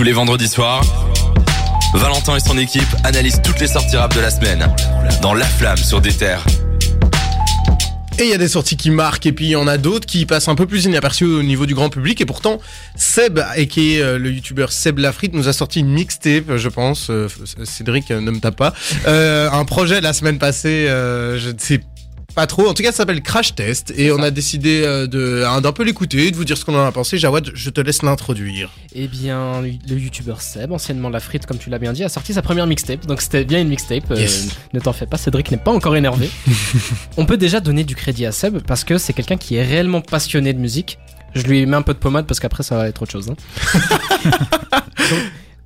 Tous les vendredis soirs, Valentin et son équipe analysent toutes les sorties rap de la semaine dans La Flamme sur des terres. Et il y a des sorties qui marquent et puis il y en a d'autres qui passent un peu plus inaperçues au niveau du grand public et pourtant Seb et qui est euh, le youtubeur Seb Lafrite nous a sorti une mixtape je pense euh, Cédric euh, ne me tape pas un projet la semaine passée je ne sais pas trop. En tout cas, ça s'appelle Crash Test et on a décidé euh, de d'un peu l'écouter, de vous dire ce qu'on en a pensé. Jawad, je te laisse l'introduire. Eh bien, le youtubeur Seb, anciennement La Frite, comme tu l'as bien dit, a sorti sa première mixtape. Donc c'était bien une mixtape. Euh, ne t'en fais pas, Cédric n'est pas encore énervé. on peut déjà donner du crédit à Seb parce que c'est quelqu'un qui est réellement passionné de musique. Je lui mets un peu de pommade parce qu'après ça va être autre chose. Hein.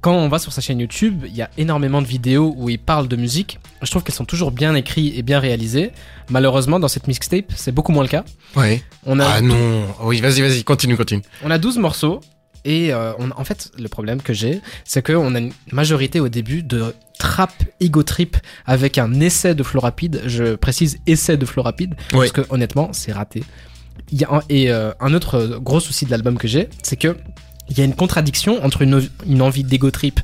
quand on va sur sa chaîne YouTube, il y a énormément de vidéos où il parle de musique. Je trouve qu'elles sont toujours bien écrites et bien réalisées. Malheureusement, dans cette mixtape, c'est beaucoup moins le cas. Ouais. On a ah non. Oui, vas-y, vas-y, continue, continue. On a 12 morceaux. Et euh, on, en fait, le problème que j'ai, c'est qu'on a une majorité au début de trap ego trip avec un essai de flow rapide. Je précise essai de flow rapide parce que honnêtement, c'est raté. Il y a et euh, un autre gros souci de l'album que j'ai, c'est que il y a une contradiction entre une, une envie d'ego trip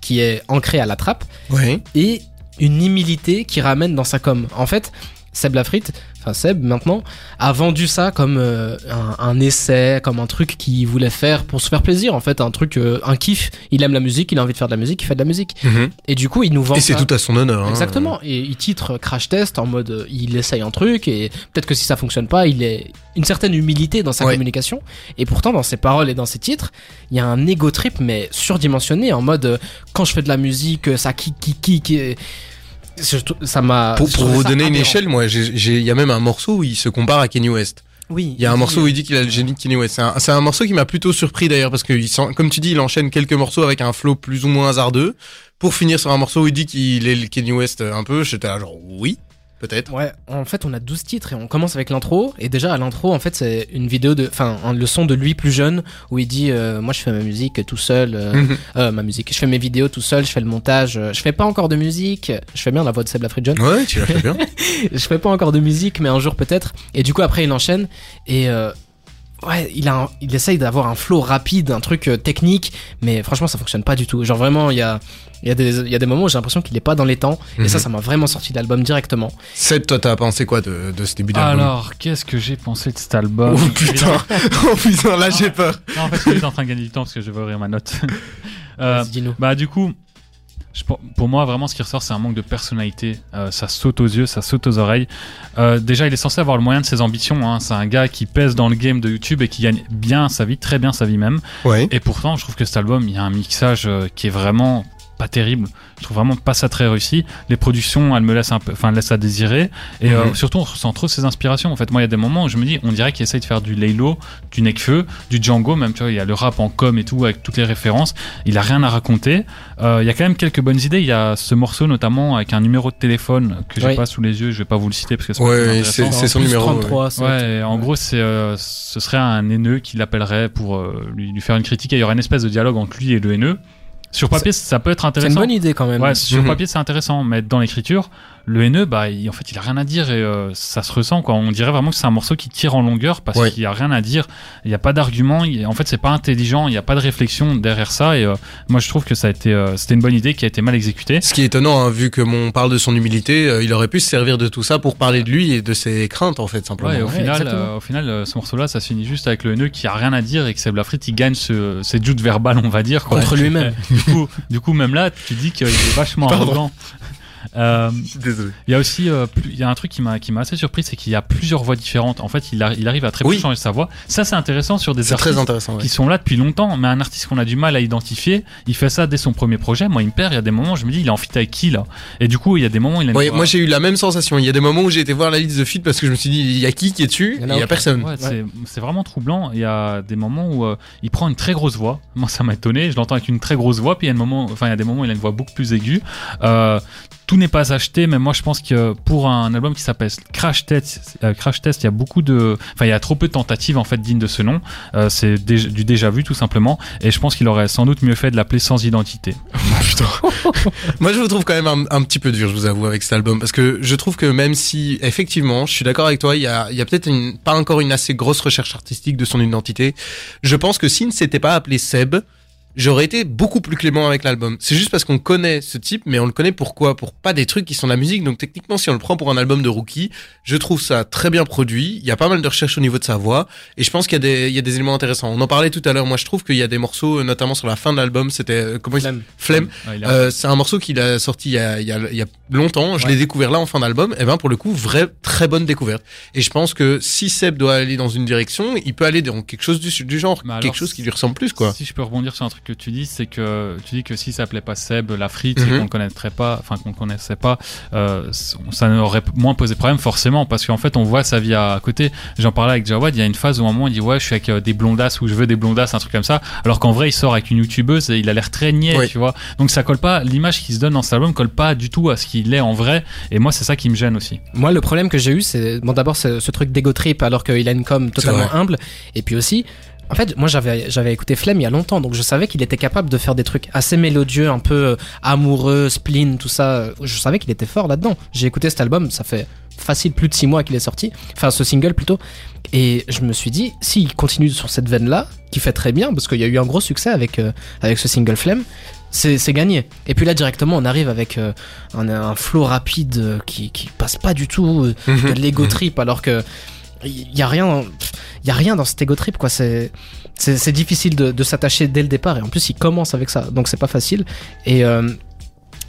qui est ancrée à la trappe et une humilité qui ramène dans sa com. En fait, Seb Lafrite, enfin Seb maintenant, a vendu ça comme euh, un, essai, comme un truc qu'il voulait faire pour se faire plaisir, en fait, un truc, euh, un kiff. Il aime la musique, il a envie de faire de la musique, il fait de la musique. Mhm. Et du coup, il nous vend. Et c'est tout à son honneur. Hein. Exactement. Et il titre Crash Test en mode, euh, il essaye un truc et peut-être que si ça fonctionne pas, il est une certaine humilité dans sa communication. Et pourtant, dans ses paroles et dans ses titres, il y a un ego trip mais surdimensionné en mode, quand je fais de la musique, ça kick, kick, kick ça m'a. Pour, vous donner une échelle, moi, il y a même un morceau où il se compare à Kenny West. Oui. Il y a un morceau où il dit qu'il a le génie de Kenny West. C'est un, morceau qui m'a plutôt surpris d'ailleurs parce que, comme tu dis, il enchaîne quelques morceaux avec un flow plus ou moins hasardeux pour finir sur un morceau où il dit qu'il est le Kenny West un peu. J'étais là genre oui peut-être. Ouais, en fait, on a 12 titres et on commence avec l'intro. Et déjà, à l'intro, en fait, c'est une vidéo de. Enfin, le son de lui plus jeune où il dit euh, Moi, je fais ma musique tout seul. Euh, mhm. euh, ma musique. Je fais mes vidéos tout seul, je fais le montage. je fais pas encore de musique. Je fais bien la voix de Seb Lafridge Ouais, tu la fais bien. je fais pas encore de musique, mais un jour peut-être. Et du coup, après, il enchaîne. Et ouais, il a, il essaye d'avoir un flow rapide, un truc euh, technique, mais franchement, ça fonctionne pas du tout. Genre vraiment, il y a, il y a des, il y a des moments où j'ai l'impression qu'il est pas dans les temps, et ça, mhm. ça m'a vraiment sorti de l'album directement. Seth, toi, t'as pensé quoi de, de ce début d'album? Alors, qu'est-ce que j'ai pensé de cet album? Oh putain, oh putain, là j'ai peur. Non, en fait, je suis en train de gagner du temps parce que je vais ouvrir ma note. euh, bah du coup, pour moi, vraiment, ce qui ressort, c'est un manque de personnalité. Euh, ça saute aux yeux, ça saute aux oreilles. Euh, déjà, il est censé avoir le moyen de ses ambitions. Hein. C'est un gars qui pèse dans le game de YouTube et qui gagne bien sa vie, très bien sa vie même. Et pourtant, je trouve que cet album, il y a un mixage euh, qui est vraiment pas terrible. Je trouve vraiment pas ça très réussi. Les productions, elles me laissent un peu, enfin, laissent à désirer. Et euh, mhm. surtout, on ressent trop ses inspirations. En fait, moi, il y a des moments où je me dis, on dirait qu'il essaye de faire du Laylo, du Nekfeu, du Django, même, tu vois, il y a le rap en com et tout, avec toutes les références. Il a rien à raconter. Euh, il y a quand même quelques bonnes idées. Il y a ce morceau, notamment, avec un numéro de téléphone que j'ai pas sous les yeux. Je vais pas vous le citer parce que c'est son numéro. 33, ouais. en gros, c'est, euh, ce serait un haineux qui l'appellerait pour lui, lui, faire une critique. Et il y aura une espèce de dialogue entre lui et le haineux. Sur papier, ça peut être intéressant. C'est une bonne idée quand même. Ouais, sur mhm. papier, c'est intéressant, mais dans l'écriture, le haineux, bah, en fait, il a rien à dire et euh, ça se ressent, quoi. On dirait vraiment que c'est un morceau qui tire en longueur parce qu'il y a rien à dire. Il n'y a pas d'argument. En fait, c'est pas intelligent. Il n'y a pas de réflexion derrière ça. Et euh, moi, je trouve que ça a été, euh, c'était une bonne idée qui a été mal exécutée. Ce qui est étonnant, hein, vu que on parle de son humilité, il aurait pu se servir de tout ça pour parler de lui et de ses craintes, en fait, simplement. Ouais, au, final, au final, ce morceau-là, ça se finit juste avec le haineux qui a rien à dire et que Seb Lafrite, il gagne ce, ses joutes verbales, on va dire, contre lui-même. du coup, du coup, même là, tu dis qu'il est vachement arrogant. Euh, Désolé. Il y a aussi, euh, il y a un truc qui m'a qui m'a assez surpris, c'est qu'il y a plusieurs voix différentes. En fait, il, il arrive à très peu changer sa voix. Ça, c'est intéressant sur des artistes qui sont là depuis longtemps, mais un artiste qu'on a du mal à identifier, il fait ça dès son premier projet. Moi, il me perd. Il y a des moments, je me dis, il est en fit avec qui là Et du coup, il y a des moments, il a. moi, j'ai eu la même sensation. Il y a des moments où j'ai été voir la liste de fit parce que je me suis dit, il y a qui qui est dessus Il y, a, personne. Ouais, c'est vraiment troublant. Il y a des moments où euh, il prend une très grosse voix. Moi, ça m'a étonné. Je l'entends avec une très grosse voix, puis il y a moment, enfin, il y a des moments où il a une voix beaucoup plus aiguë. Euh, tout n'est pas acheté, mais moi je pense que pour un album qui s'appelle Crash Test, euh, Crash Test, il y a beaucoup de, enfin il y a trop peu de tentatives en fait dignes de ce nom. Euh, c'est du déjà vu tout simplement, et je pense qu'il aurait sans doute mieux fait de l'appeler sans identité. Putain. moi je vous trouve quand même un, petit peu dur, je vous avoue, avec cet album, parce que je trouve que même si effectivement, je suis d'accord avec toi, il y a, il y a peut-être pas encore une assez grosse recherche artistique de son identité. Je pense que s'il ne s'était pas appelé Seb, j'aurais été beaucoup plus clément avec l'album. C'est juste parce qu'on connaît ce type, mais on le connaît pourquoi? Pour pas des trucs qui sont de la musique. Donc techniquement, si on le prend pour un album de rookie, je trouve ça très bien produit. Il y a pas mal de recherches au niveau de sa voix, et je pense qu'il y a des, il y a des éléments intéressants. On en parlait tout à l'heure. Moi, je trouve qu'il y a des morceaux, notamment sur la fin de l'album, c'était euh, comment il Flemme. Flemme. Ouais, il a- Euh, c'est un morceau qu'il a sorti il y a, il y a, il y a longtemps. Je Ouais. l'ai découvert là en fin d'album. Et ben pour le coup, vraie très bonne découverte. Et je pense que si Seb doit aller dans une direction, il peut aller dans quelque chose du, du genre, alors, quelque chose qui lui ressemble plus quoi. Si je peux rebondir sur un truc que tu dis, c'est que tu dis que si ça s'appelait pas Seb, la frite, Mhm. qu'on le connaîtrait pas, enfin qu'on connaissait pas, euh, ça n'aurait moins posé problème forcément, parce qu'en fait on voit sa vie à côté. J'en parlais avec Jawad, il y a une phase où à un moment il dit ouais je suis avec euh, des blondasses ou je veux des blondasses, un truc comme ça, alors qu'en vrai il sort avec une youtubeuse et il a l'air très niais, Oui. tu vois. Donc ça colle pas, l'image qui se donne dans cet album colle pas du tout à ce qu'il est en vrai, et moi c'est ça qui me gêne aussi. Moi, le problème que j'ai eu, c'est bon, d'abord ce, ce truc d'ego trip, alors qu'il a une com totalement humble, et puis aussi. En fait, moi j'avais j'avais écouté Flemme il y a longtemps, donc je savais qu'il était capable de faire des trucs assez mélodieux, un peu euh, amoureux, spleen, tout ça. Je savais qu'il était fort là-dedans. J'ai écouté cet album, ça fait facile plus de six mois qu'il est sorti, enfin ce single plutôt, et je me suis dit s'il continue sur cette veine-là, qui fait très bien, parce qu'il y a eu un gros succès avec euh, avec ce single Flemme, c'est c'est gagné. Et puis là directement on arrive avec euh, un, un flow rapide qui qui passe pas du tout Mhm. de l'ego trip alors que il y a rien il y a rien dans cet ego trip quoi. C'est c'est difficile de, de s'attacher dès le départ et en plus il commence avec ça donc c'est pas facile. Et euh,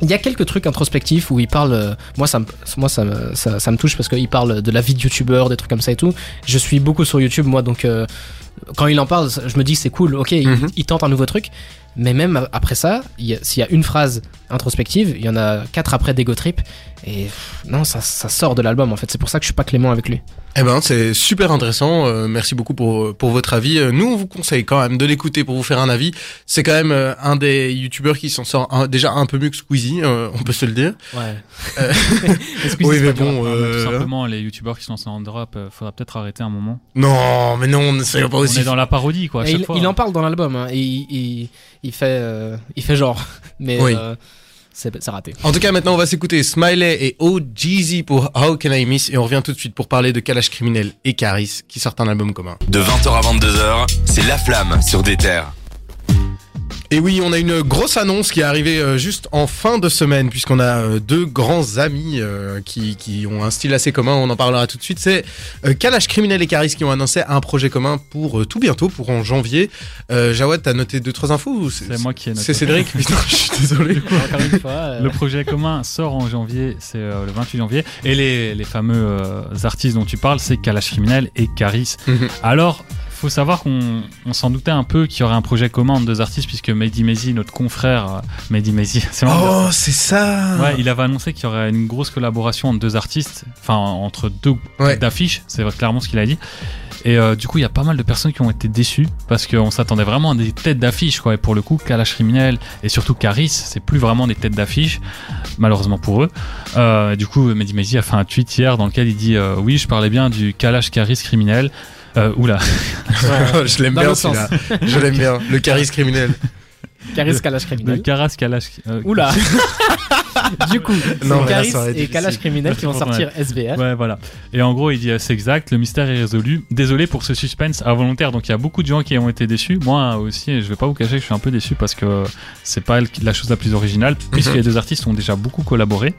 il y a quelques trucs introspectifs où il parle euh, moi ça me moi ça me ça, ça me touche parce qu'il parle de la vie de youtubeur des trucs comme ça et tout. Je suis beaucoup sur YouTube moi donc euh, quand il en parle je me dis c'est cool ok il, Mhm. il tente un nouveau truc mais même après ça s'il y a une phrase introspective il y en a quatre après d'ego trip et pff, non ça, ça sort de l'album en fait c'est pour ça que je suis pas clément avec lui Eh ben, c'est super intéressant. Euh, merci beaucoup pour pour votre avis. Euh, nous, on vous conseille quand même de l'écouter pour vous faire un avis. C'est quand même euh, un des youtubeurs qui s'en sort un- déjà un peu mieux que Squeezie, euh, on peut se le dire. ouais Euh, Oui, mais bon, Non, euh, tout simplement, les youtubeurs qui se lancent en drop, euh, faudra peut-être arrêter un moment. non, mais non, ne soyons pas On aussi. est dans la parodie, quoi, à chaque il, fois. il en parle dans l'album hein, et il, fait euh, il fait genre mais Oui. euh, c'est c'est raté En tout cas, maintenant, on va s'écouter Smiley et OGZ pour How Can I Miss et on revient tout de suite pour parler de Kalash Criminel et Caris qui sortent un album commun. De 20h à 22h, c'est La Flamme sur des terres. Et oui, on a une grosse annonce qui est arrivée euh, juste en fin de semaine, puisqu'on a euh, deux grands amis euh, qui, qui ont un style assez commun, on en parlera tout de suite. C'est Kalash Criminel et Caris qui ont annoncé un projet commun pour tout bientôt, pour en janvier. Euh, Jawad, t'as noté deux, trois infos C'est moi qui ai noté. C'est Cédric Putain, je suis désolé. encore une fois euh, Le projet commun sort en janvier, c'est euh, le 28 janvier. Et les, les fameux euh, artistes dont tu parles, c'est Kalash Criminel et Caris. Mhm. Alors, faut savoir qu'on on s'en doutait un peu qu'il y aurait un projet commun entre deux artistes, puisque Mehdi Mezi, notre confrère euh, Mehdi Mezi, c'est. Oh, c'est ça Ouais, il avait annoncé qu'il y aurait une grosse collaboration entre deux artistes, enfin entre deux Ouais. têtes d'affiches, c'est clairement ce qu'il a dit. Et euh, du coup, il y a pas mal de personnes qui ont été déçues parce qu'on s'attendait vraiment à des têtes d'affiche, quoi. Et pour le coup, Kalash Criminel et surtout Caris, c'est plus vraiment des têtes d'affiche, malheureusement pour eux. Euh, du coup, Mehdi Mezi a fait un tweet hier dans lequel il dit euh, Oui, je parlais bien du Kalash Caris Criminel. Euh, oula, je l'aime bien celui-là. Je l'aime bien. Le Caris Criminel. Caris Kalash le Criminel Caras Kalash. euh, oula du coup là, Caris et Kalash. Criminel qui vont Ouais. sortir SVR Ouais, voilà. Et en gros, il dit c'est exact, le mystère est résolu. Désolé pour ce suspense involontaire. Donc il y a beaucoup de gens qui ont été déçus. Moi aussi, je vais pas vous cacher que je suis un peu déçu parce que c'est pas la chose la plus originale, puisque les deux artistes ont déjà beaucoup collaboré.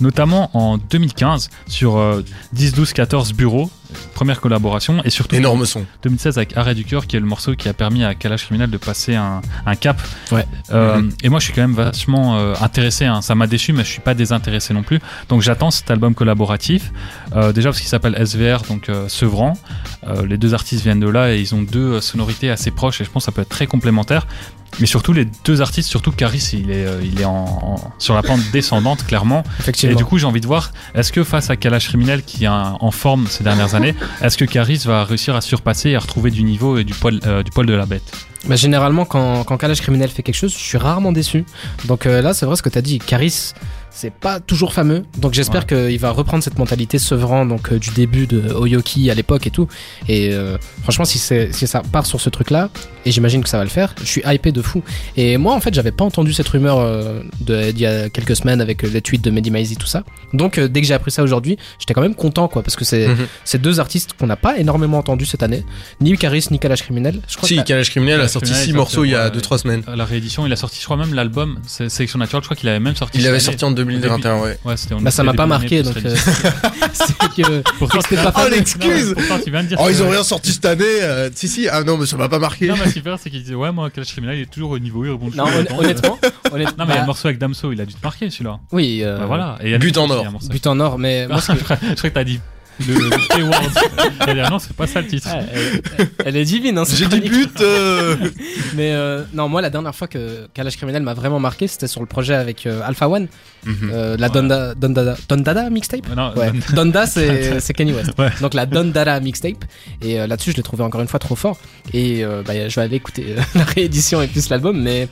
Notamment en 2015 sur euh, 10, 12, 14 bureaux, première collaboration, et surtout Énorme son. 2016 avec Arrêt du cœur, qui est le morceau qui a permis à Kalash Criminel de passer un, un cap. Ouais. Euh. Et moi, je suis quand même vachement euh, intéressé. hein. Ça m'a déçu, mais je suis pas désintéressé non plus. Donc, j'attends cet album collaboratif. Euh, déjà parce qu'il s'appelle SVR, donc Sevran. Les deux artistes viennent de là et ils ont deux sonorités assez proches. Et je pense que ça peut être très complémentaire. Mais surtout, les deux artistes, surtout Caris, il est, il est en, en- sur la pente descendante, clairement. Et effectivement du coup, j'ai envie de voir, est-ce que face à Kalash Criminel, qui est en forme ces dernières années, est-ce que Caris va réussir à surpasser et à retrouver du niveau et du poil, euh, du poil de la bête? Bah, généralement, quand, quand Kalash Criminel fait quelque chose, je suis rarement déçu. Donc euh, là, c'est vrai ce que tu as dit. Caris, c'est pas toujours fameux. Donc j'espère qu'il va reprendre cette mentalité sevrant donc, euh, du début de Oyoki à l'époque et tout. Et euh, franchement, si, si ça part sur ce truc-là, et j'imagine que ça va le faire, je suis hypé de fou. Et moi, en fait, j'avais pas entendu cette rumeur euh, d'il y a quelques semaines avec euh, les tweets de Mehdi Maizi, tout ça. Donc dès que j'ai appris ça aujourd'hui, j'étais quand même content, quoi, parce que c'est c'est deux artistes qu'on n'a pas énormément entendu cette année. Ni Caris, ni Kalash Criminel. Je crois Si, que Kalash Criminel a Ouais, sorti sorti Criminel 6 est morceaux il y a ouais. 2-3 semaines. La réédition, il a sorti, je crois même l'album, c'est Sélection Naturelle, je crois qu'il avait même sorti. Il cette avait année. sorti en 2021, ouais. Ouais, c'était en Bah ça m'a pas marqué, donc euh, c'est que Pourtant, c'était pas Oh, l'excuse Oh, que- ils ont rien sorti cette année euh, Si, si, ah non, mais ça m'a pas marqué. Non, mais super, c'est qu'il disait, ouais, moi, Clash Criminel, il est toujours au niveau, il Non, honnêtement, honnêtement, Non, mais il y a bah, le morceau avec Damso, il a dû te marquer celui-là. oui, euh, Bah, voilà. Et il y a But le- en or. but en or, mais je crois que t'as dit le, dire, non, c'est pas ça le titre. Elle, elle est divine, hein, cette J'ai dit chronique. but euh, Mais euh, non, moi, la dernière fois que Kalash Criminel m'a vraiment marqué, c'était sur le projet avec euh, Alpha One, euh, la Ouais. Donda, Donda, Dondada mixtape? Non, Ouais. non, Donda, c'est c'est Kanye West. Ouais. Donc la Dondada mixtape. Et euh, là-dessus, je l'ai trouvé encore une fois trop fort. Et euh, bah, je vais aller écouter euh, la réédition et plus l'album. Mais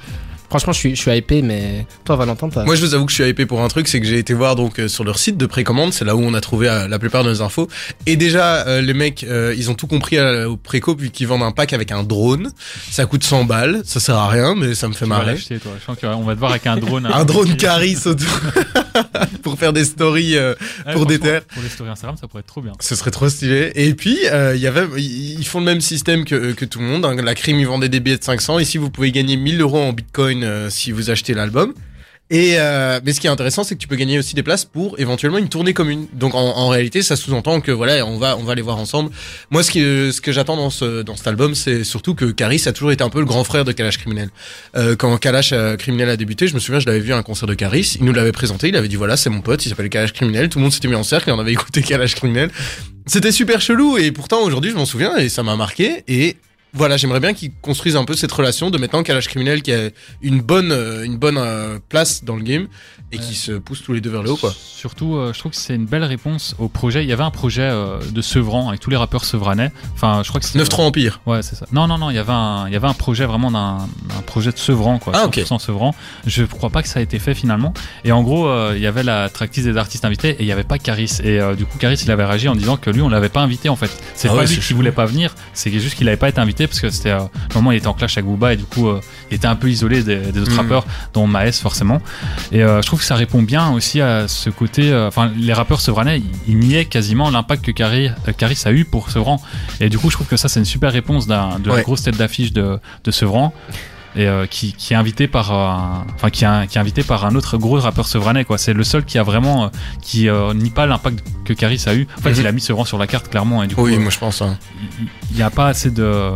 franchement, je suis, je suis hypé. Mais toi, Valentin, t'as. Moi, je vous avoue que je suis hypé pour un truc, c'est que j'ai été voir donc euh, sur leur site de précommande, c'est là où on a trouvé euh, la plupart de nos infos. Et déjà, euh, les mecs, euh, ils ont tout compris euh, au préco vu qu'ils vendent un pack avec un drone. Ça coûte 100 balles, ça sert à rien, mais ça me fait tu vas marrer. l'acheter, toi. Je pense qu'on va te voir avec un drone. Un drone Caris autour pour faire des stories. euh, Ouais, pour des terres. Pour les stories Instagram, ça pourrait être trop bien. Ce serait trop stylé. Et puis, euh, il y avait, ils ils font le même système que, que tout le monde. hein. La crime, ils vendaient des billets de 500. Ici, vous pouvez gagner 1000 euros en bitcoin euh, si vous achetez l'album. Et euh, mais ce qui est intéressant, c'est que tu peux gagner aussi des places pour éventuellement une tournée commune. Donc en, réalité, ça sous-entend que voilà, on va on va les voir ensemble. Moi, ce qui ce que j'attends dans ce dans cet album, c'est surtout que Caris a toujours été un peu le grand frère de Kalash Criminel. Euh, quand Kalash euh, Criminel a débuté, je me souviens, je l'avais vu à un concert de Caris. Il nous l'avait présenté. Il avait dit voilà, c'est mon pote. Il s'appelle Kalash Criminel. Tout le monde s'était mis en cercle et on avait écouté Kalash Criminel. C'était super chelou et pourtant aujourd'hui, je m'en souviens et ça m'a marqué. Et voilà, j'aimerais bien qu'ils construisent un peu cette relation de maintenant Kalash Criminel qui a une bonne euh, une bonne euh, place dans le game et qui se poussent tous les deux vers le haut quoi. Surtout, euh, je trouve que c'est une belle réponse au projet. Il y avait un projet euh, de Sevran avec tous les rappeurs sevranais. Enfin, je crois que c'était. 9-3 Empire. Ouais, c'est ça. Non, non, non, il y avait un, il y avait un projet vraiment d'un, un projet de Sevran, quoi. Ah, ok. 100% Sevran. Je crois pas que ça a été fait finalement. Et en gros, euh, il y avait la tracklist des artistes invités et il y avait pas Caris. Et du coup, Caris, il avait réagi en disant que lui, on l'avait pas invité en fait. C'est Ah pas ouais, lui qui voulait pas venir, c'est juste qu'il avait pas été invité parce que c'était, euh, le moment où il était en clash avec Booba et du coup, euh, il était un peu isolé des, des autres Mhm. rappeurs, dont Maes forcément. Et euh, je trouve que ça répond bien aussi à ce côté. euh, Enfin, les rappeurs sevranais, ils, niaient quasiment l'impact que Caris, Caris a eu pour Sevran. Et du coup, je trouve que ça, c'est une super réponse d'un, de la grosse tête d'affiche de, de Sevran. Et euh, qui, qui est invité par un, enfin qui, est- qui est invité par un autre gros rappeur sevranais quoi c'est le seul qui a vraiment euh, qui euh, nie pas l'impact que Caris a eu en fait Mhm. il a mis Sevran sur la carte clairement et du coup Oui, euh, moi je pense. Hein. il- il n'y a pas assez de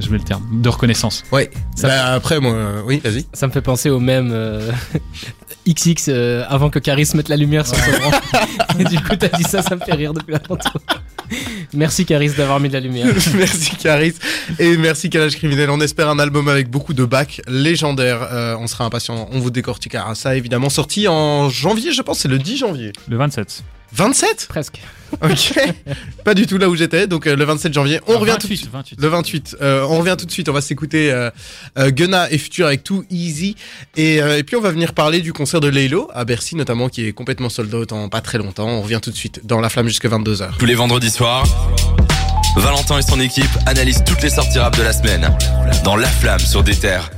je vais le terme de reconnaissance Ouais. Ça- Bah, après moi, euh, oui, vas-y. Ça me fait penser au même euh, XX euh, avant que Caris mette la lumière sur son rang. Et du coup, t'as dit ça, ça me fait rire depuis la tantôt. Merci Caris d'avoir mis de la lumière. merci Caris et merci Kalash Criminel. On espère un album avec beaucoup de bacs légendaires. Euh, on sera impatient. On vous décortiquera ça évidemment. Sorti en janvier, je pense, c'est le 10 janvier. le 27 27 Presque. Ok. Pas du tout là où j'étais. Donc euh, le 27 janvier. On Ah, revient tout de 28, suite. 28. Le 28. Euh, on revient tout de suite. On va s'écouter euh, euh, Gunna et Future avec Too Easy. Et, euh, et puis on va venir parler du concert de Laylo à Bercy notamment qui est complètement sold out en pas très longtemps. On revient tout de suite dans la flamme jusqu'à 22h. Tous les vendredis soirs, Valentin et son équipe analysent toutes les sorties rap de la semaine dans La Flamme sur des terres.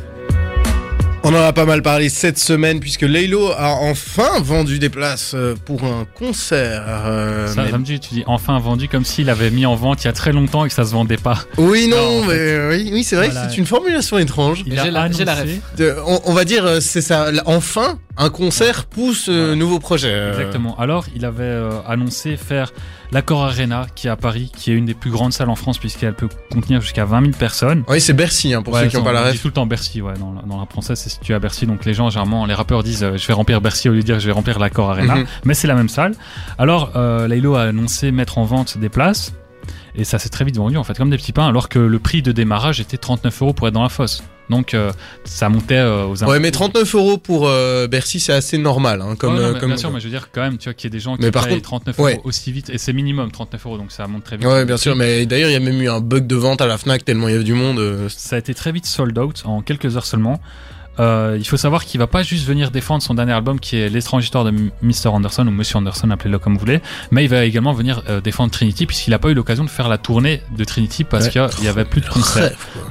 On en a pas mal parlé cette semaine puisque Laylo a enfin vendu des places euh, pour un concert. euh, ça, mais- ça me dit, tu dis enfin vendu comme s'il avait mis en vente il y a très longtemps et que ça se vendait pas. Oui, non, mais euh, oui, oui c'est vrai Voilà. que c'est une formulation étrange. J'ai la- De- on, on va dire, euh, c'est ça, enfin, un concert pousse euh, nouveau projet. euh. Exactement. Alors, il avait euh, annoncé faire l'Accor Arena, qui est à Paris, qui est une des plus grandes salles en France, puisqu'elle peut contenir jusqu'à 20 000 personnes. Oui, c'est Bercy, hein, pour Ouais, ceux qui n'ont on- pas la ref. tout le temps Bercy, ouais, dans, la- dans la française, c'est situé à Bercy. Donc les gens, généralement, les rappeurs disent euh, je vais remplir Bercy au lieu de dire je vais remplir l'Accor Arena. Mhm. Mais c'est la même salle. Alors, euh, Laylo a annoncé mettre en vente des places. Et ça s'est très vite vendu, en fait, comme des petits pains, alors que le prix de démarrage était 39 euros pour être dans la fosse. Donc, euh, ça montait euh, aux Ouais, mais 39 euros pour euh, Bercy, c'est assez normal. Hein, comme, Ouais, non, euh, mais comme... Bien sûr, mais je veux dire quand même, tu vois, qu'il y a des gens qui Mais par payent contre- 39 ouais. euros aussi vite, et c'est minimum 39 euros, donc ça monte très vite. Ouais, bien sûr, mais d'ailleurs, il y a même eu un bug de vente à la Fnac tellement il y avait du monde. euh, Ça a été très vite sold out en quelques heures seulement. Euh, il faut savoir qu'il va pas juste venir défendre son dernier album qui est L'étrange histoire de Mr. Anderson ou Monsieur Anderson, appelez-le comme vous voulez, mais il va également venir euh, défendre Trinity puisqu'il a pas eu l'occasion de faire la tournée de Trinity parce Ouais. qu'il y avait plus de quoi.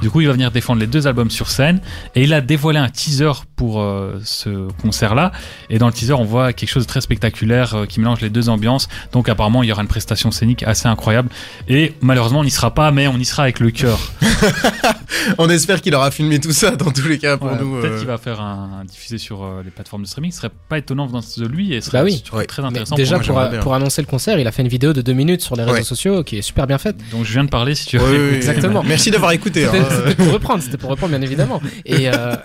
Du coup, il va venir défendre les deux albums sur scène et il a dévoilé un teaser pour euh, ce concert-là. Et dans le teaser, on voit quelque chose de très spectaculaire euh, qui mélange les deux ambiances. Donc apparemment, il y aura une prestation scénique assez incroyable. Et malheureusement, on n'y sera pas, mais on y sera avec le cœur. On espère qu'il aura filmé tout ça dans tous les cas pour Ouais, nous. Peut-être euh, va faire un, un diffusé sur euh, les plateformes de streaming. Ce serait pas étonnant venant de lui et ce serait Bah oui. Ouais. très Mais intéressant. déjà, moi, pour, pour annoncer le concert, il a fait une vidéo de deux minutes sur les réseaux Ouais. sociaux qui est super bien faite. Donc je viens de parler si tu veux. oui, oui, oui. Exactement. Merci d'avoir écouté. hein. C'était pour reprendre, c'était pour reprendre bien évidemment. Et euh,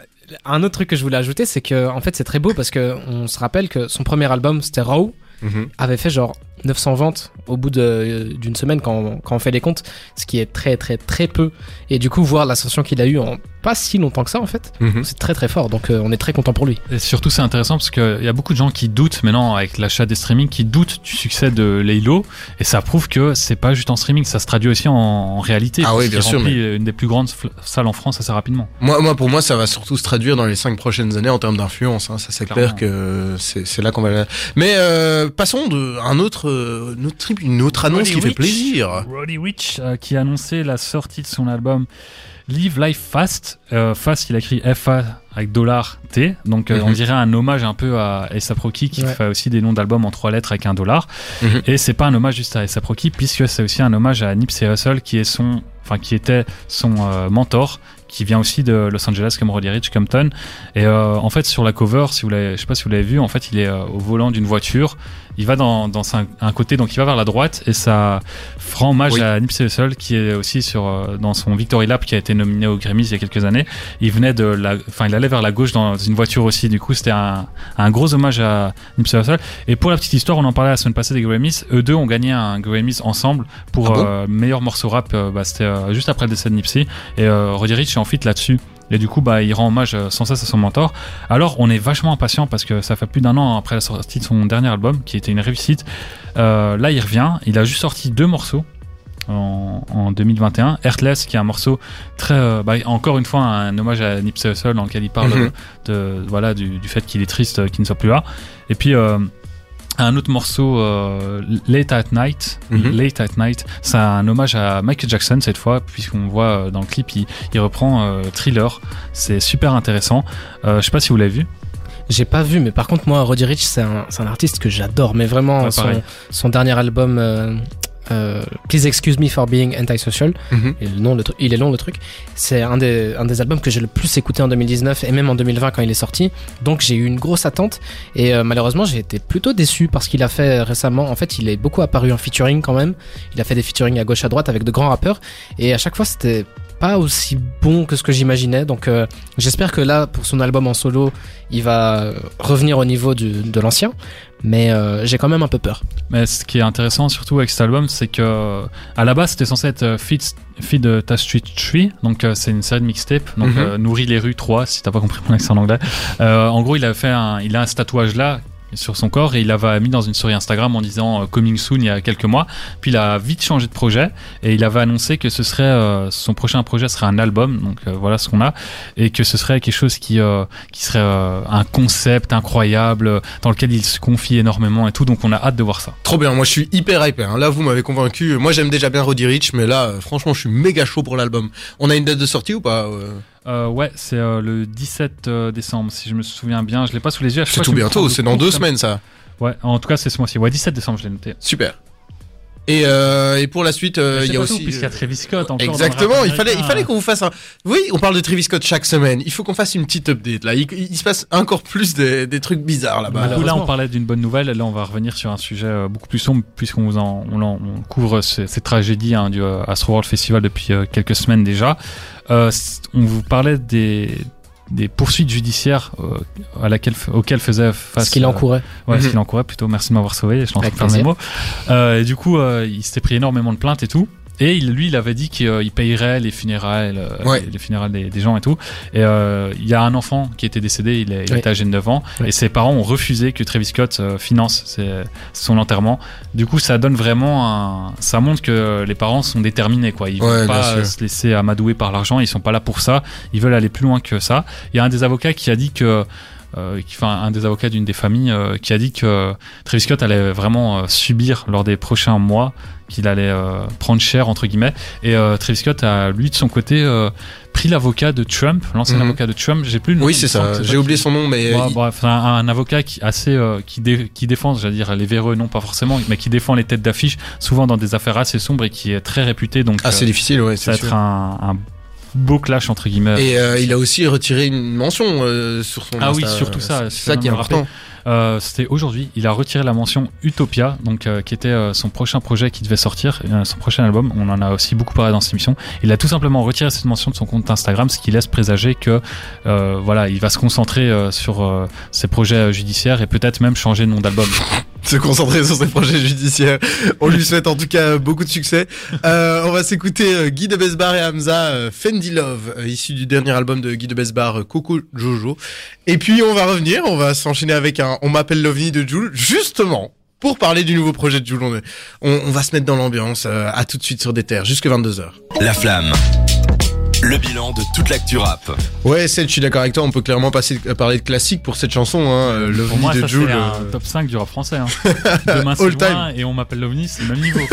un autre truc que je voulais ajouter, c'est que en fait c'est très beau parce que on se rappelle que son premier album, c'était Raw, Mhm. avait fait genre 900 ventes au bout de- d'une semaine quand on, quand on fait les comptes, ce qui est très très très peu. Et du coup voir l'ascension qu'il a eu en pas si longtemps que ça en fait, Mhm. c'est très très fort. Donc euh, on est très content pour lui. Et surtout, c'est intéressant parce qu'il y a beaucoup de gens qui doutent maintenant avec l'achat des streamings, qui doutent du succès de Laylo. Et ça prouve que c'est pas juste en streaming, ça se traduit aussi en, en réalité. Ah oui, parce bien sûr, remplit une des plus grandes salles en France assez rapidement. Moi, moi, pour moi, ça va surtout se traduire dans les cinq prochaines années en termes d'influence. hein. Ça, c'est clair que c'est là qu'on va. Mais euh, passons de un autre, euh, une autre, trip- une autre annonce Roddy qui fait plaisir. Roddy Rich euh, qui a annoncé la sortie de son album Live Life Fast. Euh, Fast, il a écrit FA avec dollar T. Donc euh, Mhm. on dirait un hommage un peu à A$AP Rocky qui Ouais. fait aussi des noms d'albums en trois lettres avec un dollar. Mhm. Et c'est pas un hommage juste à A$AP Rocky puisque c'est aussi un hommage à Nipsey Hussle qui est son, enfin qui était son euh, mentor qui vient aussi de Los Angeles comme Roddy Rich Compton et euh, en fait sur la cover si vous l'avez je sais pas si vous l'avez vu en fait il est au volant d'une voiture il va dans, dans un, un côté donc il va vers la droite et ça rend hommage Oui. à Nipsey Hussle qui est aussi sur euh, dans son Victory Lap qui a été nominé aux Grammys il y a quelques années. Il venait de la enfin il allait vers la gauche dans une voiture aussi. Du coup c'était un, un gros hommage à Nipsey Hussle. Et pour la petite histoire on en parlait la semaine passée des Grammys. Eux deux ont gagné un Grammys ensemble pour Ah bon euh, meilleur morceau rap euh, bah, c'était euh, juste après le décès de Nipsey. Et euh, Roddy est en fit là-dessus et du coup, bah, il rend hommage euh, sans cesse à son mentor. Alors, on est vachement impatient parce que ça fait plus d'un an après la sortie de son dernier album, qui était une réussite. Euh, là, il revient. Il a juste sorti deux morceaux en, en 2021. Earthless, qui est un morceau très, euh, bah, encore une fois, un hommage à Nipsey Hussle dans lequel il parle Mhm. de, voilà, du, du fait qu'il est triste qu'il ne soit plus là. Et puis, euh, un autre morceau, euh, Late at Night. Mhm. Late at Night, c'est un hommage à Michael Jackson cette fois, puisqu'on voit euh, dans le clip, il, il reprend euh, Thriller. C'est super intéressant. Euh, je sais pas si vous l'avez vu. J'ai pas vu, mais par contre moi Roddy Rich c'est un, artiste que j'adore, mais vraiment Ouais, son, pareil. son dernier album. Euh, Please excuse me for being antisocial. Mhm. Le tru- il est long le truc. C'est un des, un des albums que j'ai le plus écouté en 2019 et même en 2020 quand il est sorti. Donc j'ai eu une grosse attente et euh, malheureusement j'ai été plutôt déçu parce qu'il a fait récemment. En fait, il est beaucoup apparu en featuring quand même. Il a fait des featuring à gauche à droite avec de grands rappeurs et à chaque fois c'était pas aussi bon que ce que j'imaginais. Donc euh, j'espère que là pour son album en solo, il va revenir au niveau du, de l'ancien. Mais euh, j'ai quand même un peu peur. Mais ce qui est intéressant surtout avec cet album, c'est que à la base c'était censé être euh, Feed, Feed euh, Ta Street Tree, donc c'est une série de mixtape, donc euh, Nourrit les rues 3, si t'as pas compris mon accent en anglais. Euh, en gros, il a fait un, il a un tatouage là sur son corps et il l'avait mis dans une story Instagram en disant euh, coming soon il y a quelques mois. Puis il a vite changé de projet et il avait annoncé que ce serait euh, son prochain projet serait un album, donc euh, voilà ce qu'on a et que ce serait quelque chose qui euh, qui serait euh, un concept incroyable dans lequel il se confie énormément et tout. Donc on a hâte de voir ça. Trop bien, moi je suis hyper hyper. hein. Là, vous m'avez convaincu. Moi, j'aime déjà bien Roddy Rich, mais là, franchement, je suis méga chaud pour l'album. On a une date de sortie ou pas euh ouais, c'est euh, le 17 euh, décembre, si je me souviens bien. Je l'ai pas sous les yeux. à chaque C'est tout bientôt, c'est dans deux semaines ça. Ouais, en tout cas, c'est ce mois-ci. Ouais, 17 décembre, je l'ai noté. Super. Et, euh, et pour la suite, euh, il y a aussi. puisqu'il y a euh, Travis Scott encore. Exactement, il fallait, il fallait qu'on vous fasse un. Oui, on parle de Travis Scott chaque semaine. Il faut qu'on fasse une petite update là. Il, il se passe encore plus des, des trucs bizarres là-bas. Du coup, là, on parlait d'une bonne nouvelle. Là, on va revenir sur un sujet euh, beaucoup plus sombre, puisqu'on vous en, on, en- on couvre ces, ces tragédies hein, du euh, Astro World Festival depuis euh, quelques semaines déjà. Euh, on vous parlait des des poursuites judiciaires euh, à laquelle, auxquelles faisait face. Ce qu'il euh, encourait. Ouais, Mhm. ce qu'il encourait plutôt. Merci de m'avoir sauvé. Je suis en train de faire mes mots. Euh, et du coup, euh, il s'était pris énormément de plaintes et tout. Et il, lui, il avait dit qu'il euh, payerait les funérailles, euh, Ouais. les funérailles des, des gens et tout. Et euh, il y a un enfant qui était décédé, il, est, il était âgé de 9 ans, et ses parents ont refusé que Travis Scott finance ses- son enterrement. Du coup, ça donne vraiment un, ça montre que les parents sont déterminés, quoi. Ils veulent pas se laisser amadouer par l'argent, ils sont pas là pour ça. Ils veulent aller plus loin que ça. Il y a un des avocats qui a dit que qui, enfin, un des avocats d'une des familles, euh, qui a dit que Travis Scott allait vraiment euh, subir lors des prochains mois, qu'il allait euh, prendre cher entre guillemets. Et euh, Travis Scott a lui de son côté euh, pris l'avocat de Trump, l'ancien Mhm. avocat de Trump. J'ai plus le nom. Oui, c'est ça. J'ai oublié son nom, mais Ouais, il- bref, un, un avocat qui assez euh, qui, dé- qui défend, j'allais dire les véreux, non pas forcément, mais qui défend les têtes d'affiche, souvent dans des affaires assez sombres et qui est très réputé. Donc ah, c'est euh, difficile, ouais. ça va c'est être sûr. un, un beau clash entre guillemets. Et euh, il a aussi retiré une mention euh, sur son. Ah oui, Insta. surtout ça, C'est c'est ça qui est important. Euh, C'était aujourd'hui. Il a retiré la mention Utopia, donc euh, qui était euh, son prochain projet qui devait sortir, euh, son prochain album. On en a aussi beaucoup parlé dans cette émission. Il a tout simplement retiré cette mention de son compte Instagram, ce qui laisse présager que euh, voilà, il va se concentrer euh, sur euh, ses projets euh, judiciaires et peut-être même changer de nom d'album. Se concentrer sur ses projets judiciaires. On lui souhaite en tout cas beaucoup de succès. Euh, on va s'écouter euh, Guy de Besbar et Hamza, euh, Fendi Love, issu du dernier album de Guy de Besbar, Coco Jojo. Et puis on va revenir, on va s'enchaîner avec un On m'appelle l'OVNI de Jules, justement. Pour parler du nouveau projet de Jules, on, va se mettre dans l'ambiance. à tout de suite sur des terres, jusque 22h. La flamme. Le bilan de toute l'actu rap. Ouais, Seth, je suis d'accord avec toi, on peut clairement passer, euh, parler de classique pour cette chanson, hein, euh, Pour moi, de ça Jules. c'est un euh, top 5 du rap français. Hein. Demain c'est All loin et on m'appelle l'OVNI, c'est le même niveau.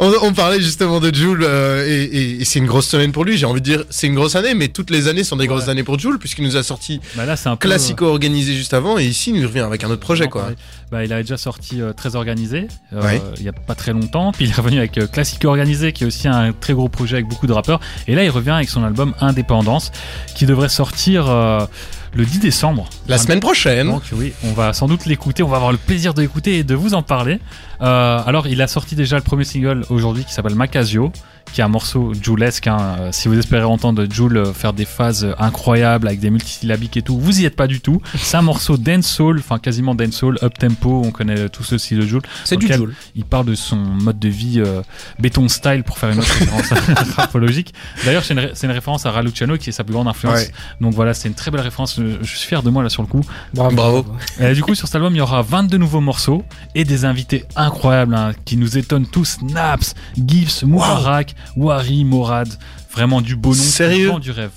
On, on parlait justement de Jules euh, et, et- et c'est une grosse semaine pour lui. J'ai envie de dire c'est une grosse année, mais toutes les années sont des grosses Ouais. années pour Jules puisqu'il nous a sorti bah là, c'est un peu classico organisé juste avant et ici il nous revient avec un autre projet quoi. Bah, il avait déjà sorti euh, très organisé euh, Ouais. il y a pas très longtemps, puis il est revenu avec euh, Classico organisé qui est aussi un très gros projet avec beaucoup de rappeurs et là il revient avec son album Indépendance qui devrait sortir euh, le 10 décembre. La semaine prochaine. Donc oui, on va sans doute l'écouter, on va avoir le plaisir de l'écouter et de vous en parler. Euh, alors il a sorti déjà le premier single aujourd'hui qui s'appelle Macasio, qui est un morceau Joulesque. Hein. Euh, Si vous espérez entendre Joule euh, faire des phases euh, incroyables avec des multisyllabiques et tout, vous y êtes pas du tout. C'est un morceau dancehall, enfin quasiment dancehall, up tempo. On connaît tous style de Joule. C'est du Joule. Il parle de son mode de vie euh, béton style pour faire une autre référence rapologique. D'ailleurs, c'est une, ré- c'est une référence à Raluciano qui est sa plus grande influence. Ouais. Donc voilà, c'est une très belle référence. Je je suis fier de moi là sur le coup. Bravo. Et du coup, sur cet album, il y aura 22 nouveaux morceaux et des invités incroyables hein, qui nous étonnent tous. Naps, Gibbs, Moubarak, Wari, Morad. Vraiment du beau nom. Sérieux du vent du rêve.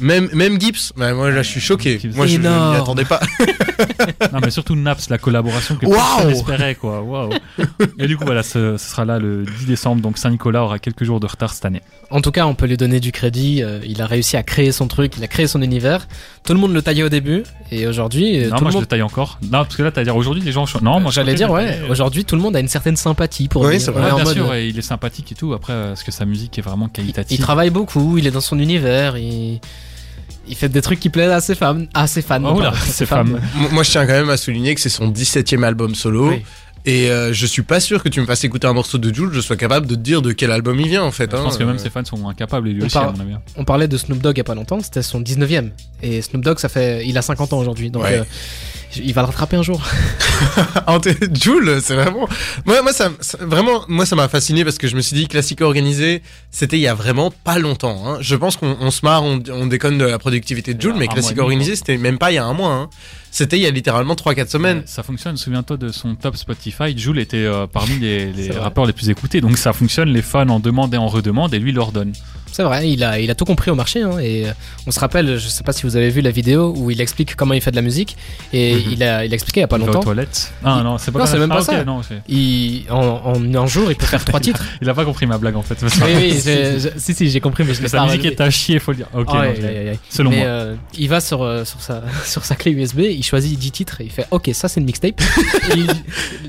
Même même Gibbs. Bah, moi là je suis choqué. Gibbs. Moi je, je m'y Énorme. attendais pas. Non, mais surtout Naps, la collaboration que personne n'espérait, quoi. Et du coup, voilà, ce, ce sera là le 10 décembre. Donc Saint-Nicolas aura quelques jours de retard cette année. En tout cas, on peut lui donner du crédit. euh, il a réussi à créer son truc, il a créé son univers. Tout le monde le taillait au début, et aujourd'hui, euh, non, tout moi le je monde. le taille encore. Non, parce que là, t'as à dire aujourd'hui, les gens. Non, moi je J'allais dire, ouais. tailler. Aujourd'hui, tout le monde a une certaine sympathie pour Oui, lui. c'est On vrai. Ouais, en bien mode, sûr, euh, et il est sympathique et tout. Après, euh, est-ce que sa musique est vraiment qualitative Il travaille beaucoup, il est dans son univers, il, il fait des trucs qui plaisent à ses femmes, à ses fans. Oh là, pardon, à ses femmes. Moi moi, je tiens quand même à souligner que c'est son 17e album solo. Oui. Et euh, je suis pas sûr que tu me fasses écouter un morceau de Jules, je sois capable de te dire de quel album il vient en fait. Je hein. pense que même ses fans sont incapables, et lui On aussi, à parle- mon avis. hein. On parlait de Snoop Dogg il y a pas longtemps, c'était son 19e. Et Snoop Dogg, ça fait, il a 50 ans aujourd'hui, donc Ouais. euh, il va le rattraper un jour. Jules, c'est vraiment. Moi, moi, ça, ça- vraiment, moi, ça m'a fasciné parce que je me suis dit, classique organisé, c'était il y a vraiment pas longtemps. Hein. Je pense qu'on on se marre, on, on déconne de la productivité de Jules, mais classique organisé, c'était même pas il y a un mois. Hein. C'était il y a littéralement 3-4 semaines. Ça fonctionne, souviens-toi de son top Spotify. Jules était euh, parmi les, les rappeurs les plus écoutés, donc ça fonctionne, les fans en demandent et en redemandent, et lui leur donne. C'est vrai, il a, il a tout compris au marché. Hein, et euh, on se rappelle, je sais pas si vous avez vu la vidéo où il explique comment il fait de la musique. Et Mhm. il, a, il a expliqué il y a pas il va aux longtemps. toilettes. Ah non, c'est pas Non, c'est même Ah, pas ok, ça. non, c'est- Il, en, en un jour, il peut faire trois titres. il a pas compris ma blague en fait. oui, oui, si, si, j'ai compris, mais je Sa musique est à chier, faut le dire. Ok, Ah non, selon mais moi. euh, il va sur, euh, sur, sa, sur sa clé USB, il choisit 10 titres et il fait Ok, ça c'est une mixtape.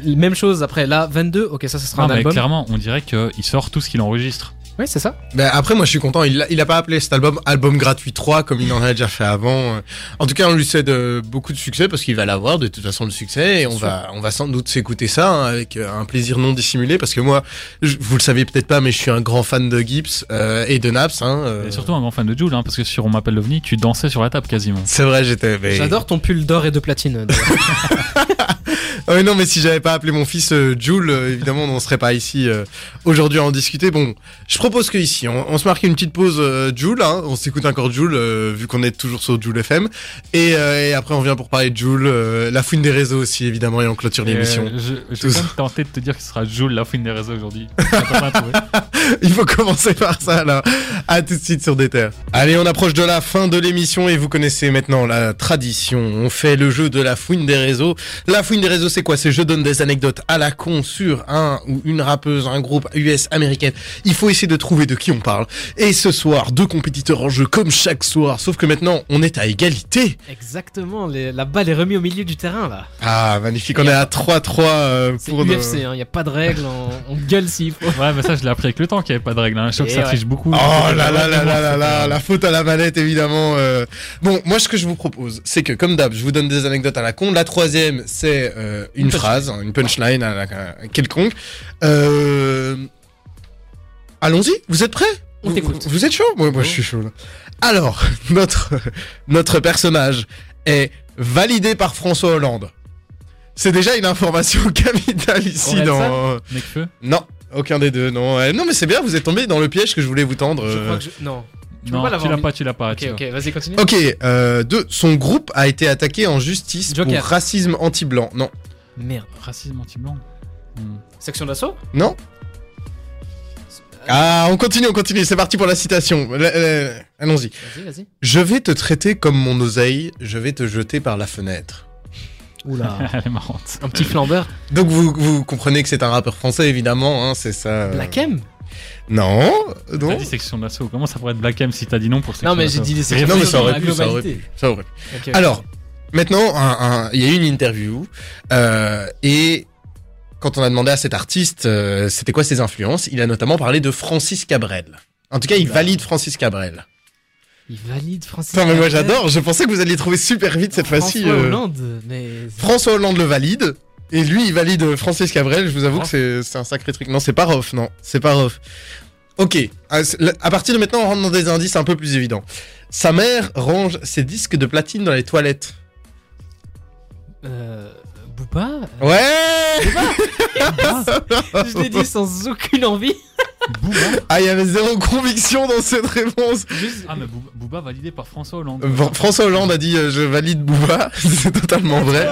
Même chose après, là, 22, ok, ça, ça sera Non, un mais album. clairement, on dirait qu'il sort tout ce qu'il enregistre. Ouais, c'est ça. Ben, après, moi, je suis content. Il a, il a pas appelé cet album album gratuit 3 comme il en a déjà fait avant. En tout cas, on lui souhaite euh, beaucoup de succès parce qu'il va l'avoir de toute façon le succès et on va, on va sans doute s'écouter ça hein, avec euh, un plaisir non dissimulé parce que moi, je- vous le savez peut-être pas, mais je suis un grand fan de Gibbs euh, et de Naps. Hein, euh. Et surtout un grand fan de Jules, hein, parce que sur On m'appelle l'OVNI, tu dansais sur la table quasiment. C'est vrai, j'étais. mais- J'adore ton pull d'or et de platine. Ah non, mais si j'avais pas appelé mon fils euh, Jules, euh, évidemment, on serait pas ici euh, aujourd'hui à en discuter. Bon, je propose que ici, on, on se marque une petite pause euh, Jules, hein, on s'écoute encore Jules, euh, vu qu'on est toujours sur Jules FM, et, euh, et après on vient pour parler de Jules, euh, la fouine des réseaux aussi, évidemment, et on clôture l'émission. Euh, je même tenter de te dire que ce sera Joule la fouine des réseaux aujourd'hui. Il faut commencer par ça là. À tout de suite sur des terres. Allez, on approche de la fin de l'émission et vous connaissez maintenant la tradition. On fait le jeu de la fouine des réseaux. La fouine des réseaux, c'est quoi C'est je donne des anecdotes à la con sur un ou une rappeuse, un groupe US américaine. Il faut essayer de trouver de qui on parle. Et ce soir, deux compétiteurs en jeu comme chaque soir. Sauf que maintenant, on est à égalité. Exactement, les- la balle est remise au milieu du terrain là. Ah, magnifique. On est à 3-3 euh, C'est pour UFC, il n'y a pas de règles, on, on gueule s'il faut. Ouais, mais ça, je l'ai appris avec le temps qu'il n'y avait pas de règles. Hein. Je trouve que ça ouais. triche beaucoup. Oh là là là là là là, la faute à la manette évidemment. euh. Bon, moi ce que je vous propose, c'est que comme d'hab, je vous donne des anecdotes à la con. La troisième, c'est euh, une, Une phrase, une punchline à la, à quelconque. Euh... Allons-y, vous êtes prêts? On Vous- t'écoute. Vous, vous êtes chaud? Moi, moi je suis chaud là. Alors, notre notre personnage est validé par François Hollande. C'est déjà une information capitale ici dans. Necfeu Non, aucun des deux. Non, Euh, non, mais c'est bien. Vous êtes tombé dans le piège que je voulais vous tendre. Je euh. crois que je... Non. Tu Non, pas tu l'avoir l'as pas, tu l'as pas. Ok, vas-y, continue. Ok, euh, deux. Son groupe a été attaqué en justice Joker. pour racisme anti-blanc. Non, Merde. Racisme anti-blanc. Hmm. Section d'assaut non. Ah, on continue, on continue. C'est parti pour la citation. Allons-y. Vas-y, vas-y. Je vais te traiter comme mon oseille. Je vais te jeter par la fenêtre. Oula. Elle est marrante. Un petit flambeur. Donc vous, vous comprenez que c'est un rappeur français, évidemment. Hein, c'est ça. euh. Black M Non, T'as non. dit section d'assaut. Comment ça pourrait être Black M si t'as dit non pour section Non, mais j'ai d'assaut dit les sections Non, mais d'assaut ça aurait pu, ça aurait globalité. pu, ça aurait pu. Ok, ok. Alors, maintenant, il y a eu une interview euh, et quand on a demandé à cet artiste euh, c'était quoi ses influences, il a notamment parlé de Francis Cabrel. En tout cas, il valide Francis Cabrel. Il valide Francis. Putain, mais moi j'adore. Je pensais que vous alliez trouver super vite cette fois-ci. François euh, Hollande, mais. François Hollande le valide. Et lui, il valide Francis Cabrel. Je vous avoue que c'est c'est un sacré truc. Non, c'est pas Rof, non. C'est pas Rof. Ok. À à partir de maintenant, on rentre dans des indices un peu plus évidents. Sa mère range ses disques de platine dans les toilettes. Euh. Booba Ouais Je l'ai dit sans aucune envie. Booba Ah, il y avait zéro conviction dans cette réponse. Juste- Ah, mais Booba, Booba validé par François Hollande. Euh, François Hollande a dit euh, je valide Booba. c'est totalement vrai.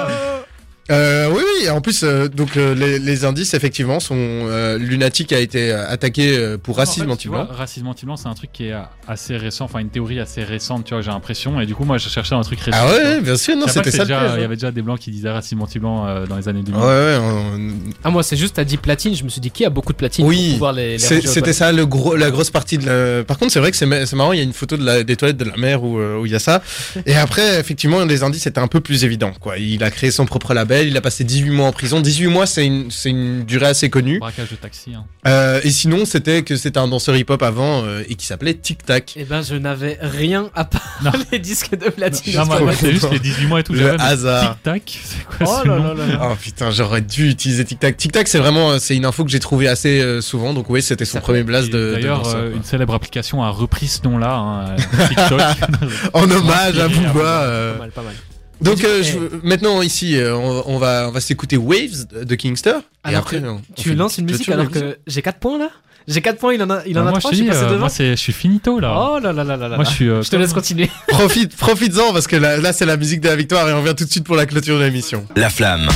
Euh, oui, oui. En plus, euh, donc euh, les, les indices effectivement sont euh, Lunatic a été attaqué pour racisme En fait, tu vois, anti-blanc. Racisme anti-blanc, c'est un truc qui est assez récent, enfin une théorie assez récente, tu vois, j'ai l'impression. Et du coup, moi, je cherchais un truc récent. Ah ouais, bien sûr. Non, c'était ça Il y hein. avait déjà des blancs qui disaient racisme anti-blanc euh, dans les années 2000. Ouais, ouais. on- Ah, moi, c'est juste, t'as dit platine. Je me suis dit, qui a beaucoup de platine Oui, pour pouvoir les. les C'est- ranger au C'était ça le gros, la grosse partie de la... Par contre, c'est vrai que c'est ma- c'est marrant, il y a une photo de la, des toilettes de la mer où où il y a ça. Et après, effectivement, les indices étaient un peu plus évidents. Quoi. Il a créé son propre label, il a passé 18 mois en prison. 18 mois, c'est une, c'est une durée assez connue. Braquage de taxi. Hein. Euh, et sinon, c'était que c'était un danseur hip-hop avant euh, et qui s'appelait Tic Tac. Eh ben, je n'avais rien à part Non. les disques de platine. Non, moi, c'est juste les 18 mois et tout. Le hasard. Tic-tac, c'est quoi Oh ce là nom là là là. Oh putain, j'aurais dû utiliser Tic Tac. Tic Tac, c'est vraiment, euh, c'est une info que j'ai trouvée assez euh, souvent. Donc oui, c'était son Ça premier blast de, de D'ailleurs, une célèbre application a repris ce nom-là, hein, TikTok. En hommage à Booba. euh, Pas mal, pas mal. Donc euh, Eh. je- maintenant ici, euh, on, on va on va s'écouter Waves de Kingster. et Alors après, on- on Tu lances une musique alors que j'ai 4 points là? J'ai 4 points, il en a, il en Ah, a moi, 3, je suis dis, passé euh, devant. moi, c'est, je suis finito là. Oh là là là là là. moi, je suis. euh, Je te laisse continuer. Profite, profites-en parce que là, là c'est la musique de la victoire et on revient tout de suite pour la clôture de l'émission. La flamme.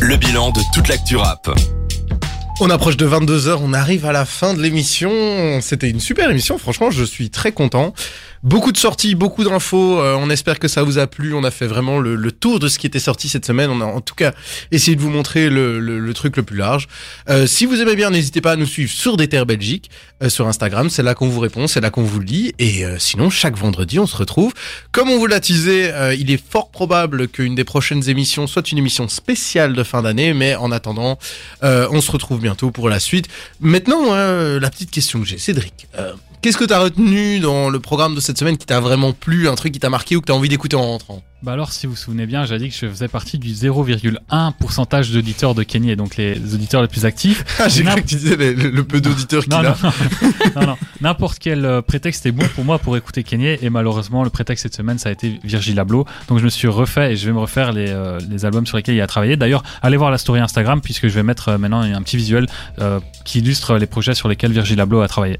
Le bilan de toute l'actu rap. On approche de 22h, on arrive à la fin de l'émission. C'était une super émission, franchement, je suis très content. Beaucoup de sorties, beaucoup d'infos. euh, on espère que ça vous a plu. On a fait vraiment le, le tour de ce qui était sorti cette semaine. On a en tout cas essayé de vous montrer le, le- le truc le plus large. Euh, si vous aimez bien, n'hésitez pas à nous suivre sur des terres Belgique, euh, sur Instagram. C'est là qu'on vous répond, c'est là qu'on vous lit. Et euh, sinon, chaque vendredi, on se retrouve. Comme on vous l'a teasé, euh, il est fort probable qu'une des prochaines émissions soit une émission spéciale de fin d'année. Mais en attendant, euh, on se retrouve bientôt pour la suite. Maintenant, euh, la petite question que j'ai, Cédric. Qu'est-ce que t'as retenu dans le programme de cette semaine qui t'a vraiment plu, un truc qui t'a marqué ou que t'as envie d'écouter en rentrant? Bah alors, si vous vous souvenez bien, j'ai dit que je faisais partie du 0,1 pourcentage d'auditeurs de Kenny, donc les auditeurs les plus actifs. Ah, j'ai cru que tu disais le, peu d'auditeurs qu'il a. non, non. N'importe quel euh, prétexte est bon pour moi pour écouter Kenny, et malheureusement, le prétexte cette semaine, ça a été Virgil Abloh. Donc je me suis refait et je vais me refaire les, euh, les albums sur lesquels il a travaillé. D'ailleurs, allez voir la story Instagram, puisque je vais mettre euh, maintenant un petit visuel euh, qui illustre les projets sur lesquels Virgil Abloh a travaillé.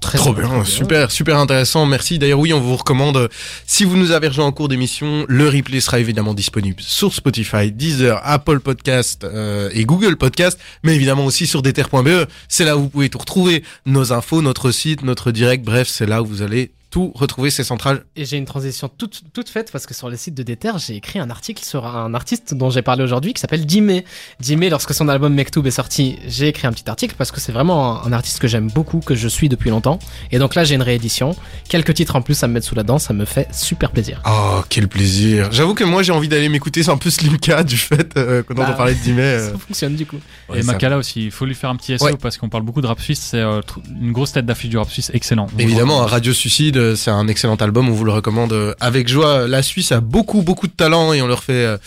Très Trop bien, super, super intéressant. Merci. D'ailleurs, oui, on vous recommande, euh, si vous nous avez rejoint en cours d'émission, le replay sera évidemment disponible sur Spotify, Deezer, Apple Podcast euh, et Google Podcast, mais évidemment aussi sur deter.be. C'est là où vous pouvez tout retrouver, nos infos, notre site, notre direct, bref, c'est là où vous allez tout retrouver, ces centrales. Et j'ai une transition toute, toute faite parce que sur le site de Déter, j'ai écrit un article sur un artiste dont j'ai parlé aujourd'hui qui s'appelle Jimé. Jimé, lorsque son album Mektoub est sorti, j'ai écrit un petit article parce que c'est vraiment un, un artiste que j'aime beaucoup, que je suis depuis longtemps. Et donc là, j'ai une réédition. Quelques titres en plus à me mettre sous la dent, ça me fait super plaisir. Oh, quel plaisir. J'avoue que moi, j'ai envie d'aller m'écouter, c'est un peu Slimka du fait euh, qu'on Bah, entend parler de Dimet. euh. Ça fonctionne du coup. Ouais, et Makala aussi, il faut lui faire un petit SO Ouais. parce qu'on parle beaucoup de rap suisse, c'est euh, une grosse tête d'affiche du rap suisse, excellent. On Évidemment, un Radio Suicide, euh, c'est un excellent album, on vous le recommande euh, avec joie. La Suisse a beaucoup, beaucoup de talent et on leur fait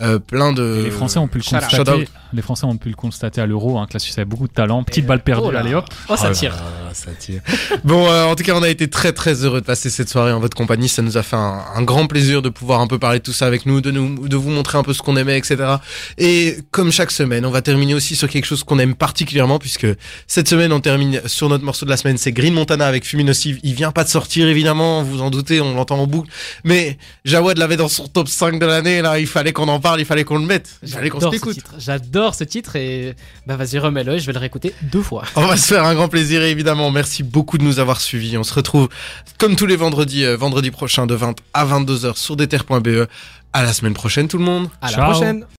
euh, plein de... Et les Français ont pu le constater. Les Français ont pu le constater à l'Euro, hein, que la Suisse avait beaucoup de talent. Petite balle perdue, Oh là. allez hop. Oh, ça Oh là tire. là, ça tire. bon, euh, en tout cas, on a été très très heureux de passer cette soirée en votre compagnie. Ça nous a fait un, un grand plaisir de pouvoir un peu parler de tout ça avec nous, de nous, de vous montrer un peu ce qu'on aimait, etc. Et comme chaque semaine, on va terminer aussi sur quelque chose qu'on aime particulièrement, puisque cette semaine, on termine sur notre morceau de la semaine. C'est Green Montana avec Fumée Nocive. Il vient pas de sortir, évidemment, vous en doutez, on l'entend en boucle. Mais Jawad l'avait dans son top 5 de l'année, là. Il fallait qu'on en parle, il fallait qu'on le mette. Il fallait qu'on se J'adore. J'adore ce titre et bah vas-y remets-le et je vais le réécouter deux fois. On va se faire un grand plaisir évidemment merci beaucoup de nous avoir suivis. On se retrouve comme tous les vendredis, euh, vendredi prochain de 20 à 22h sur deter.be. À la semaine prochaine tout le monde. À la Ciao. prochaine.